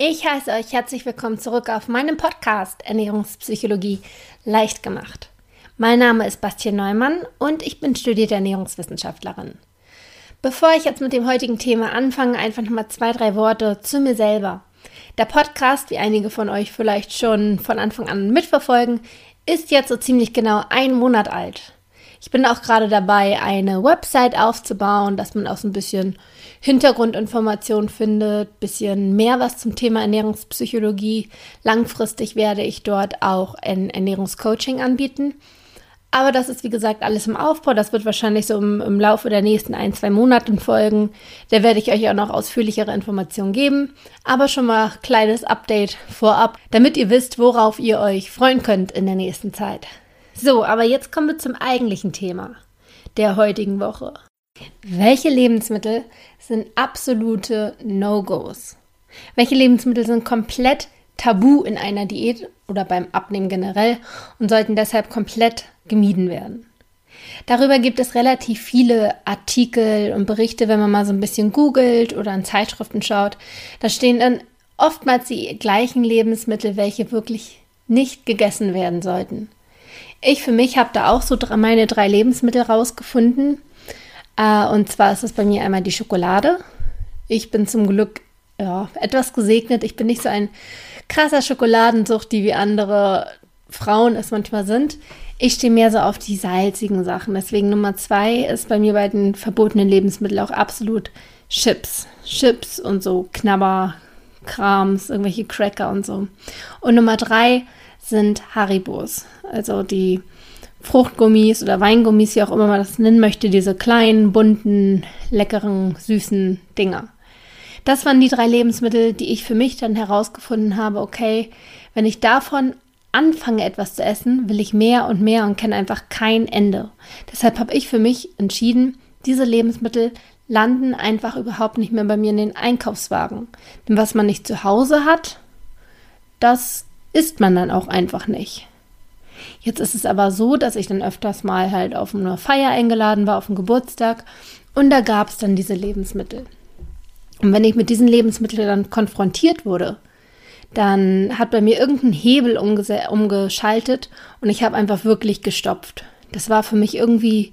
Ich heiße euch herzlich willkommen zurück auf meinem Podcast Ernährungspsychologie leicht gemacht. Mein Name ist Bastian Neumann und ich bin studierte Ernährungswissenschaftlerin. Bevor ich jetzt mit dem heutigen Thema anfange, einfach nochmal zwei, drei Worte zu mir selber. Der Podcast, wie einige von euch vielleicht schon von Anfang an mitverfolgen, ist jetzt so ziemlich genau ein Monat alt. Ich bin auch gerade dabei, eine Website aufzubauen, dass man auch so ein bisschen Hintergrundinformationen findet, bisschen mehr was zum Thema Ernährungspsychologie. Langfristig werde ich dort auch ein Ernährungscoaching anbieten. Aber das ist wie gesagt alles im Aufbau. Das wird wahrscheinlich so im, im Laufe der nächsten ein, zwei Monaten folgen. Da werde ich euch auch noch ausführlichere Informationen geben. Aber schon mal kleines Update vorab, damit ihr wisst, worauf ihr euch freuen könnt in der nächsten Zeit. So, aber jetzt kommen wir zum eigentlichen Thema der heutigen Woche. Welche Lebensmittel sind absolute No-Gos? Welche Lebensmittel sind komplett tabu in einer Diät oder beim Abnehmen generell und sollten deshalb komplett gemieden werden? Darüber gibt es relativ viele Artikel und Berichte, wenn man mal so ein bisschen googelt oder in Zeitschriften schaut. Da stehen dann oftmals die gleichen Lebensmittel, welche wirklich nicht gegessen werden sollten. Ich für mich habe da auch so meine drei Lebensmittel rausgefunden. Äh, und zwar ist es bei mir einmal die Schokolade. Ich bin zum Glück ja, etwas gesegnet. Ich bin nicht so ein krasser Schokoladensucht, die wie andere Frauen es manchmal sind. Ich stehe mehr so auf die salzigen Sachen. Deswegen Nummer zwei ist bei mir bei den verbotenen Lebensmitteln auch absolut Chips. Chips und so Knabberkrams, irgendwelche Cracker und so. Und Nummer drei sind Haribos. Also die Fruchtgummis oder Weingummis, wie auch immer man das nennen möchte, diese kleinen, bunten, leckeren, süßen Dinger. Das waren die drei Lebensmittel, die ich für mich dann herausgefunden habe, okay, wenn ich davon anfange etwas zu essen, will ich mehr und mehr und kenne einfach kein Ende. Deshalb habe ich für mich entschieden, diese Lebensmittel landen einfach überhaupt nicht mehr bei mir in den Einkaufswagen. Denn was man nicht zu Hause hat, das isst man dann auch einfach nicht. Jetzt ist es aber so, dass ich dann öfters mal halt auf eine Feier eingeladen war, auf einen Geburtstag und da gab es dann diese Lebensmittel. Und wenn ich mit diesen Lebensmitteln dann konfrontiert wurde, dann hat bei mir irgendein Hebel umgeschaltet und ich habe einfach wirklich gestopft. Das war für mich irgendwie,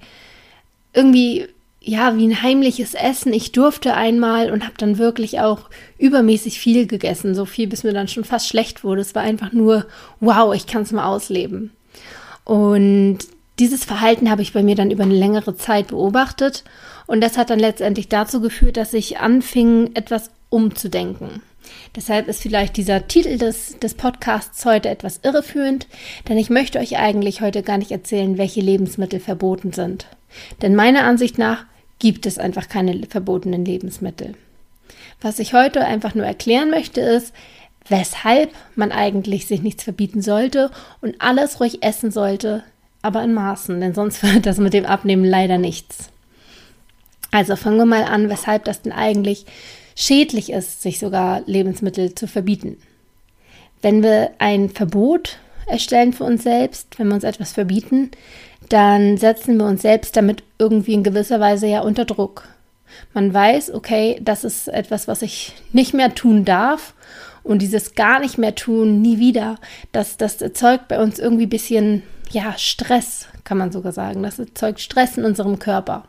irgendwie ja, wie ein heimliches Essen. Ich durfte einmal und habe dann wirklich auch übermäßig viel gegessen. So viel, bis mir dann schon fast schlecht wurde. Es war einfach nur, wow, ich kann es mal ausleben. Und dieses Verhalten habe ich bei mir dann über eine längere Zeit beobachtet. Und das hat dann letztendlich dazu geführt, dass ich anfing, etwas umzudenken. Deshalb ist vielleicht dieser Titel des, des Podcasts heute etwas irreführend, denn ich möchte euch eigentlich heute gar nicht erzählen, welche Lebensmittel verboten sind. Denn meiner Ansicht nach gibt es einfach keine verbotenen Lebensmittel. Was ich heute einfach nur erklären möchte, ist, weshalb man eigentlich sich nichts verbieten sollte und alles ruhig essen sollte, aber in Maßen, denn sonst wird das mit dem Abnehmen leider nichts. Also fangen wir mal an, weshalb das denn eigentlich schädlich ist, sich sogar Lebensmittel zu verbieten. Wenn wir ein Verbot erstellen für uns selbst, wenn wir uns etwas verbieten, dann setzen wir uns selbst damit irgendwie in gewisser Weise ja unter Druck. Man weiß, okay, das ist etwas, was ich nicht mehr tun darf. Und dieses gar nicht mehr tun, nie wieder, das, das erzeugt bei uns irgendwie ein bisschen, ja, Stress, kann man sogar sagen. Das erzeugt Stress in unserem Körper.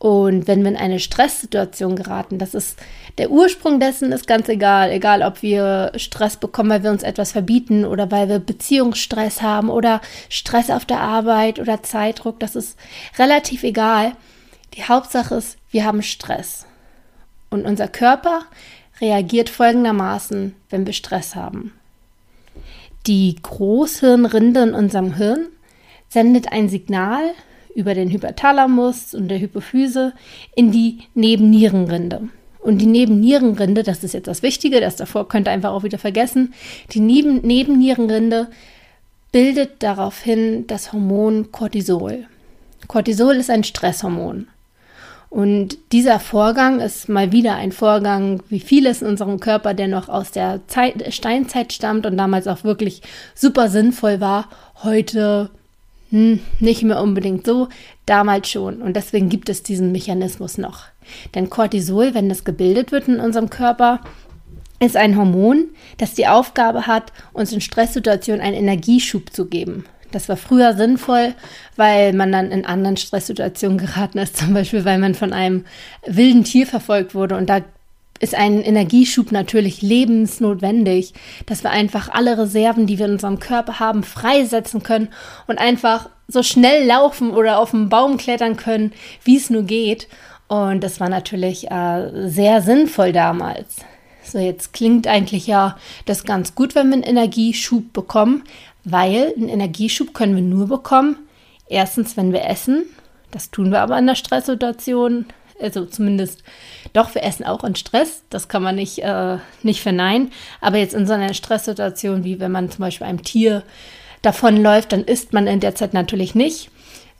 Und wenn wir in eine Stresssituation geraten, das ist der Ursprung dessen ist ganz egal, egal ob wir Stress bekommen, weil wir uns etwas verbieten oder weil wir Beziehungsstress haben oder Stress auf der Arbeit oder Zeitdruck, das ist relativ egal. Die Hauptsache ist, wir haben Stress. Und unser Körper reagiert folgendermaßen, wenn wir Stress haben. Die Großhirnrinde in unserem Hirn sendet ein Signal über den Hypothalamus und der Hypophyse in die Nebennierenrinde. Und die Nebennierenrinde, das ist jetzt das Wichtige, das davor könnt ihr einfach auch wieder vergessen, die Neben Nebennierenrinde bildet daraufhin das Hormon Cortisol. Cortisol ist ein Stresshormon. Und dieser Vorgang ist mal wieder ein Vorgang, wie vieles in unserem Körper, der noch aus der Zeit, Steinzeit stammt und damals auch wirklich super sinnvoll war, heute hm, nicht mehr unbedingt so, damals schon. Und deswegen gibt es diesen Mechanismus noch. Denn Cortisol, wenn das gebildet wird in unserem Körper, ist ein Hormon, das die Aufgabe hat, uns in Stresssituationen einen Energieschub zu geben. Das war früher sinnvoll, weil man dann in anderen Stresssituationen geraten ist, zum Beispiel weil man von einem wilden Tier verfolgt wurde und da ist ein Energieschub natürlich lebensnotwendig, dass wir einfach alle Reserven, die wir in unserem Körper haben, freisetzen können und einfach so schnell laufen oder auf einen Baum klettern können, wie es nur geht. Und das war natürlich äh, sehr sinnvoll damals. So, jetzt klingt eigentlich ja das ganz gut, wenn wir einen Energieschub bekommen, weil einen Energieschub können wir nur bekommen, erstens, wenn wir essen. Das tun wir aber in der Stresssituation. Also zumindest, doch, wir essen auch in Stress. Das kann man nicht, äh, nicht verneinen. Aber jetzt in so einer Stresssituation, wie wenn man zum Beispiel einem Tier davonläuft, dann isst man in der Zeit natürlich nicht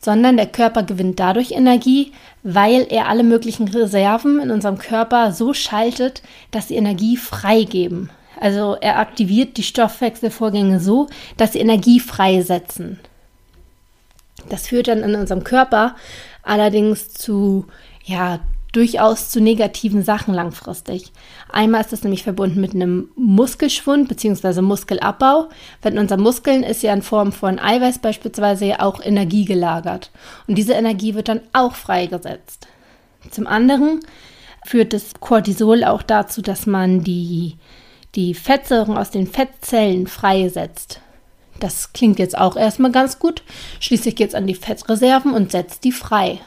sondern der Körper gewinnt dadurch Energie, weil er alle möglichen Reserven in unserem Körper so schaltet, dass sie Energie freigeben. Also er aktiviert die Stoffwechselvorgänge so, dass sie Energie freisetzen. Das führt dann in unserem Körper allerdings zu ja, durchaus zu negativen Sachen langfristig. Einmal ist das nämlich verbunden mit einem Muskelschwund bzw. Muskelabbau. Weil in unseren Muskeln ist ja in Form von Eiweiß beispielsweise auch Energie gelagert. Und diese Energie wird dann auch freigesetzt. Zum anderen führt das Cortisol auch dazu, dass man die, die Fettsäuren aus den Fettzellen freisetzt. Das klingt jetzt auch erstmal ganz gut. Schließlich geht es an die Fettreserven und setzt die frei.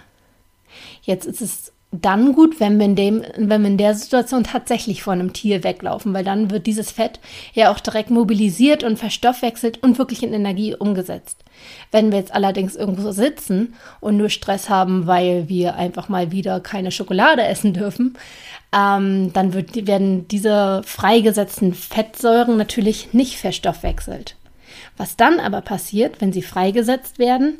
Jetzt ist es dann gut, wenn wir, in dem, wenn wir in der Situation tatsächlich von einem Tier weglaufen, weil dann wird dieses Fett ja auch direkt mobilisiert und verstoffwechselt und wirklich in Energie umgesetzt. Wenn wir jetzt allerdings irgendwo sitzen und nur Stress haben, weil wir einfach mal wieder keine Schokolade essen dürfen, ähm, dann wird, werden diese freigesetzten Fettsäuren natürlich nicht verstoffwechselt. Was dann aber passiert, wenn sie freigesetzt werden,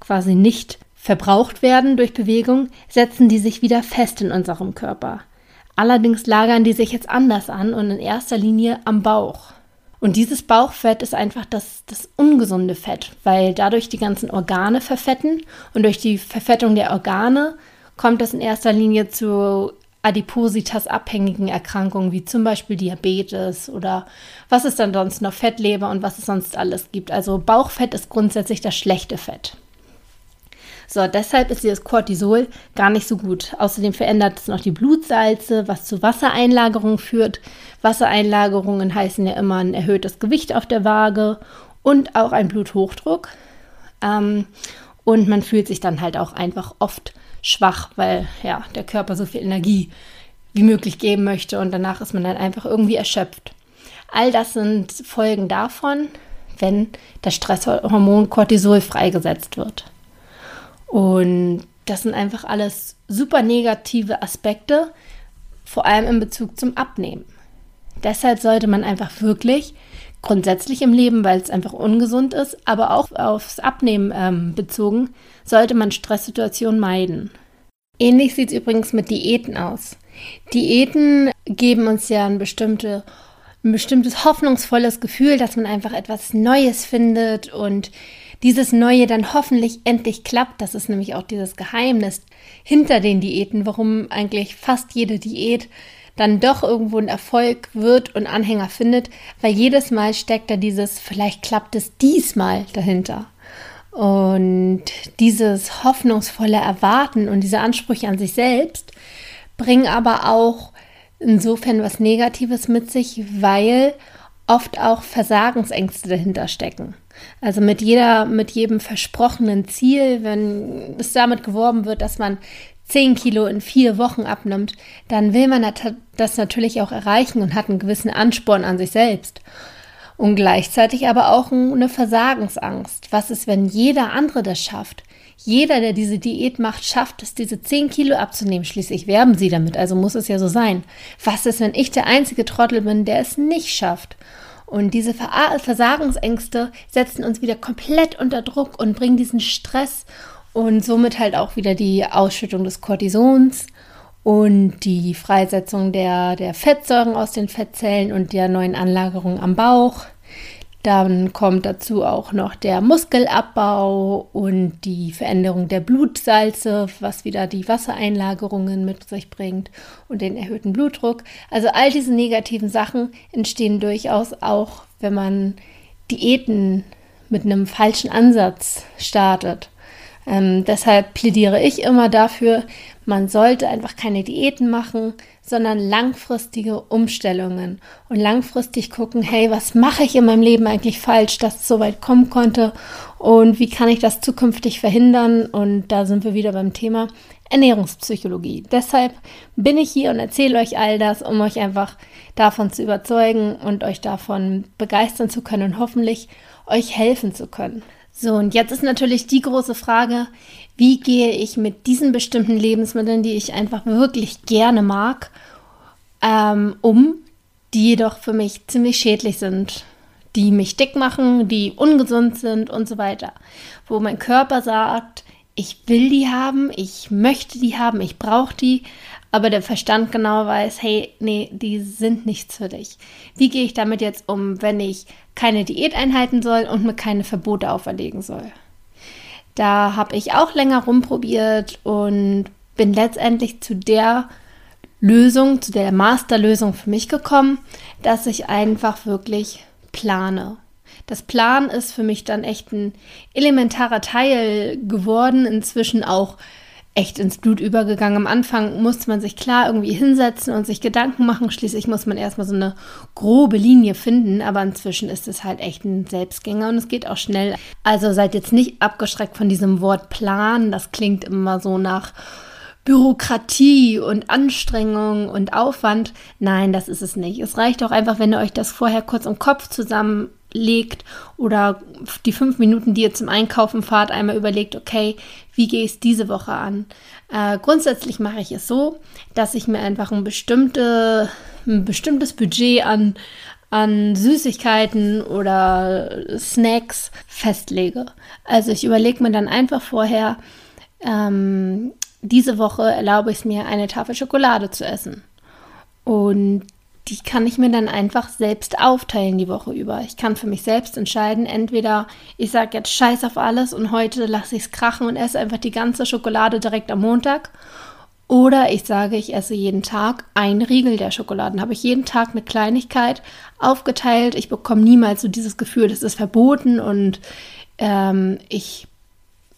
quasi nicht verbraucht werden durch Bewegung, setzen die sich wieder fest in unserem Körper. Allerdings lagern die sich jetzt anders an und in erster Linie am Bauch. Und dieses Bauchfett ist einfach das, das ungesunde Fett, weil dadurch die ganzen Organe verfetten und durch die Verfettung der Organe kommt es in erster Linie zu Adipositas-abhängigen Erkrankungen wie zum Beispiel Diabetes oder was es dann sonst noch Fettleber und was es sonst alles gibt. Also Bauchfett ist grundsätzlich das schlechte Fett. So, deshalb ist dieses Cortisol gar nicht so gut. Außerdem verändert es noch die Blutsalze, was zu Wassereinlagerungen führt. Wassereinlagerungen heißen ja immer ein erhöhtes Gewicht auf der Waage und auch ein Bluthochdruck. Ähm, und man fühlt sich dann halt auch einfach oft schwach, weil ja der Körper so viel Energie wie möglich geben möchte und danach ist man dann einfach irgendwie erschöpft. All das sind Folgen davon, wenn das Stresshormon Cortisol freigesetzt wird. Und das sind einfach alles super negative Aspekte, vor allem in Bezug zum Abnehmen. Deshalb sollte man einfach wirklich grundsätzlich im Leben, weil es einfach ungesund ist, aber auch aufs Abnehmen ähm, bezogen, sollte man Stresssituationen meiden. Ähnlich sieht es übrigens mit Diäten aus. Diäten geben uns ja ein, bestimmte, ein bestimmtes hoffnungsvolles Gefühl, dass man einfach etwas Neues findet und dieses Neue dann hoffentlich endlich klappt. Das ist nämlich auch dieses Geheimnis hinter den Diäten, warum eigentlich fast jede Diät dann doch irgendwo ein Erfolg wird und Anhänger findet, weil jedes Mal steckt da dieses, vielleicht klappt es diesmal dahinter. Und dieses hoffnungsvolle Erwarten und diese Ansprüche an sich selbst bringen aber auch insofern was Negatives mit sich, weil oft auch Versagensängste dahinter stecken. Also mit jeder, mit jedem versprochenen Ziel, wenn es damit geworben wird, dass man 10 Kilo in vier Wochen abnimmt, dann will man das natürlich auch erreichen und hat einen gewissen Ansporn an sich selbst. Und gleichzeitig aber auch eine Versagensangst. Was ist, wenn jeder andere das schafft? Jeder, der diese Diät macht, schafft es, diese 10 Kilo abzunehmen. Schließlich werben sie damit, also muss es ja so sein. Was ist, wenn ich der einzige Trottel bin, der es nicht schafft? Und diese Versagensängste setzen uns wieder komplett unter Druck und bringen diesen Stress und somit halt auch wieder die Ausschüttung des Cortisons und die Freisetzung der, der Fettsäuren aus den Fettzellen und der neuen Anlagerung am Bauch. Dann kommt dazu auch noch der Muskelabbau und die Veränderung der Blutsalze, was wieder die Wassereinlagerungen mit sich bringt und den erhöhten Blutdruck. Also all diese negativen Sachen entstehen durchaus auch, wenn man Diäten mit einem falschen Ansatz startet. Ähm, deshalb plädiere ich immer dafür, man sollte einfach keine Diäten machen, sondern langfristige Umstellungen und langfristig gucken, hey, was mache ich in meinem Leben eigentlich falsch, dass es so weit kommen konnte und wie kann ich das zukünftig verhindern? Und da sind wir wieder beim Thema Ernährungspsychologie. Deshalb bin ich hier und erzähle euch all das, um euch einfach davon zu überzeugen und euch davon begeistern zu können und hoffentlich euch helfen zu können. So, und jetzt ist natürlich die große Frage, wie gehe ich mit diesen bestimmten Lebensmitteln, die ich einfach wirklich gerne mag, ähm, um, die jedoch für mich ziemlich schädlich sind, die mich dick machen, die ungesund sind und so weiter. Wo mein Körper sagt, ich will die haben, ich möchte die haben, ich brauche die, aber der Verstand genau weiß, hey, nee, die sind nichts für dich. Wie gehe ich damit jetzt um, wenn ich keine Diät einhalten soll und mir keine Verbote auferlegen soll? Da habe ich auch länger rumprobiert und bin letztendlich zu der Lösung, zu der Masterlösung für mich gekommen, dass ich einfach wirklich plane. Das Plan ist für mich dann echt ein elementarer Teil geworden, inzwischen auch echt ins Blut übergegangen. Am Anfang musste man sich klar irgendwie hinsetzen und sich Gedanken machen. Schließlich muss man erstmal so eine grobe Linie finden, aber inzwischen ist es halt echt ein Selbstgänger und es geht auch schnell. Also seid jetzt nicht abgeschreckt von diesem Wort Plan. Das klingt immer so nach Bürokratie und Anstrengung und Aufwand. Nein, das ist es nicht. Es reicht auch einfach, wenn ihr euch das vorher kurz im Kopf zusammen legt oder die fünf Minuten, die ihr zum Einkaufen fahrt, einmal überlegt, okay, wie gehe ich es diese Woche an? Äh, grundsätzlich mache ich es so, dass ich mir einfach ein, bestimmte, ein bestimmtes Budget an, an Süßigkeiten oder Snacks festlege. Also ich überlege mir dann einfach vorher, ähm, diese Woche erlaube ich es mir, eine Tafel Schokolade zu essen. Und die kann ich mir dann einfach selbst aufteilen die Woche über. Ich kann für mich selbst entscheiden, entweder ich sage jetzt Scheiß auf alles und heute lasse ich es krachen und esse einfach die ganze Schokolade direkt am Montag. Oder ich sage, ich esse jeden Tag ein Riegel der Schokoladen. Habe ich jeden Tag eine Kleinigkeit aufgeteilt. Ich bekomme niemals so dieses Gefühl, das ist verboten und ähm, ich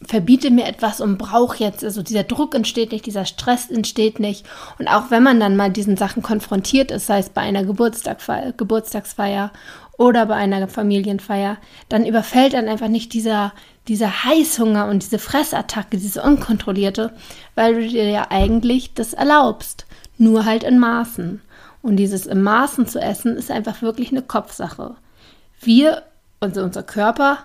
verbiete mir etwas und brauche jetzt, also dieser Druck entsteht nicht, dieser Stress entsteht nicht. Und auch wenn man dann mal diesen Sachen konfrontiert ist, sei es bei einer Geburtstagsfeier oder bei einer Familienfeier, dann überfällt dann einfach nicht dieser, dieser Heißhunger und diese Fressattacke, diese unkontrollierte, weil du dir ja eigentlich das erlaubst, nur halt in Maßen. Und dieses in Maßen zu essen ist einfach wirklich eine Kopfsache. Wir, also unser Körper,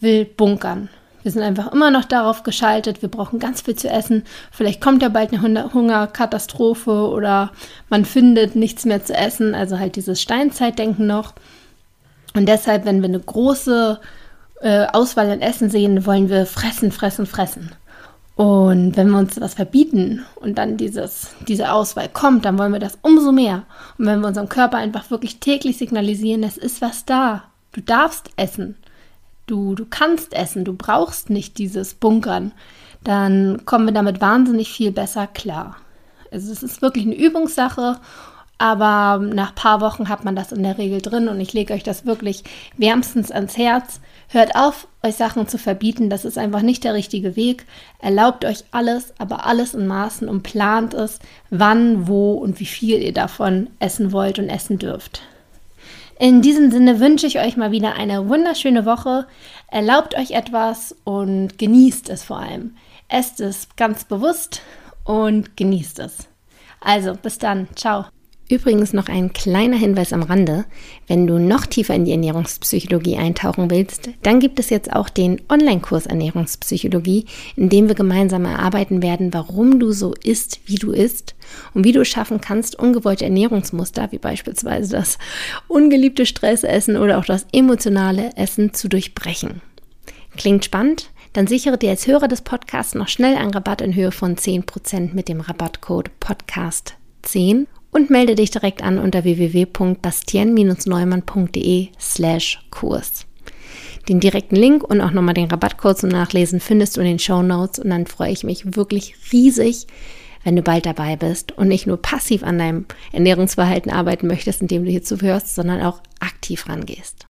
will bunkern. Wir sind einfach immer noch darauf geschaltet, wir brauchen ganz viel zu essen. Vielleicht kommt ja bald eine Hungerkatastrophe oder man findet nichts mehr zu essen. Also halt dieses Steinzeitdenken noch. Und deshalb, wenn wir eine große äh, Auswahl an Essen sehen, wollen wir fressen, fressen, fressen. Und wenn wir uns was verbieten und dann dieses, diese Auswahl kommt, dann wollen wir das umso mehr. Und wenn wir unserem Körper einfach wirklich täglich signalisieren, es ist was da, du darfst essen, du, du kannst essen, du brauchst nicht dieses Bunkern, dann kommen wir damit wahnsinnig viel besser klar. Also es ist wirklich eine Übungssache, aber nach ein paar Wochen hat man das in der Regel drin und ich lege euch das wirklich wärmstens ans Herz. Hört auf, euch Sachen zu verbieten, das ist einfach nicht der richtige Weg. Erlaubt euch alles, aber alles in Maßen und plant es, wann, wo und wie viel ihr davon essen wollt und essen dürft. In diesem Sinne wünsche ich euch mal wieder eine wunderschöne Woche. Erlaubt euch etwas und genießt es vor allem. Esst es ganz bewusst und genießt es. Also, bis dann. Ciao. Übrigens noch ein kleiner Hinweis am Rande. Wenn du noch tiefer in die Ernährungspsychologie eintauchen willst, dann gibt es jetzt auch den Online-Kurs Ernährungspsychologie, in dem wir gemeinsam erarbeiten werden, warum du so isst, wie du isst und wie du es schaffen kannst, ungewollte Ernährungsmuster, wie beispielsweise das ungeliebte Stressessen oder auch das emotionale Essen zu durchbrechen. Klingt spannend? Dann sichere dir als Hörer des Podcasts noch schnell einen Rabatt in Höhe von 10% mit dem Rabattcode Podcast10 und melde dich direkt an unter www.bastien-neumann.de slash Kurs. Den direkten Link und auch nochmal den Rabattcode zum Nachlesen findest du in den Show Notes und dann freue ich mich wirklich riesig, wenn du bald dabei bist und nicht nur passiv an deinem Ernährungsverhalten arbeiten möchtest, indem du hier zuhörst, sondern auch aktiv rangehst.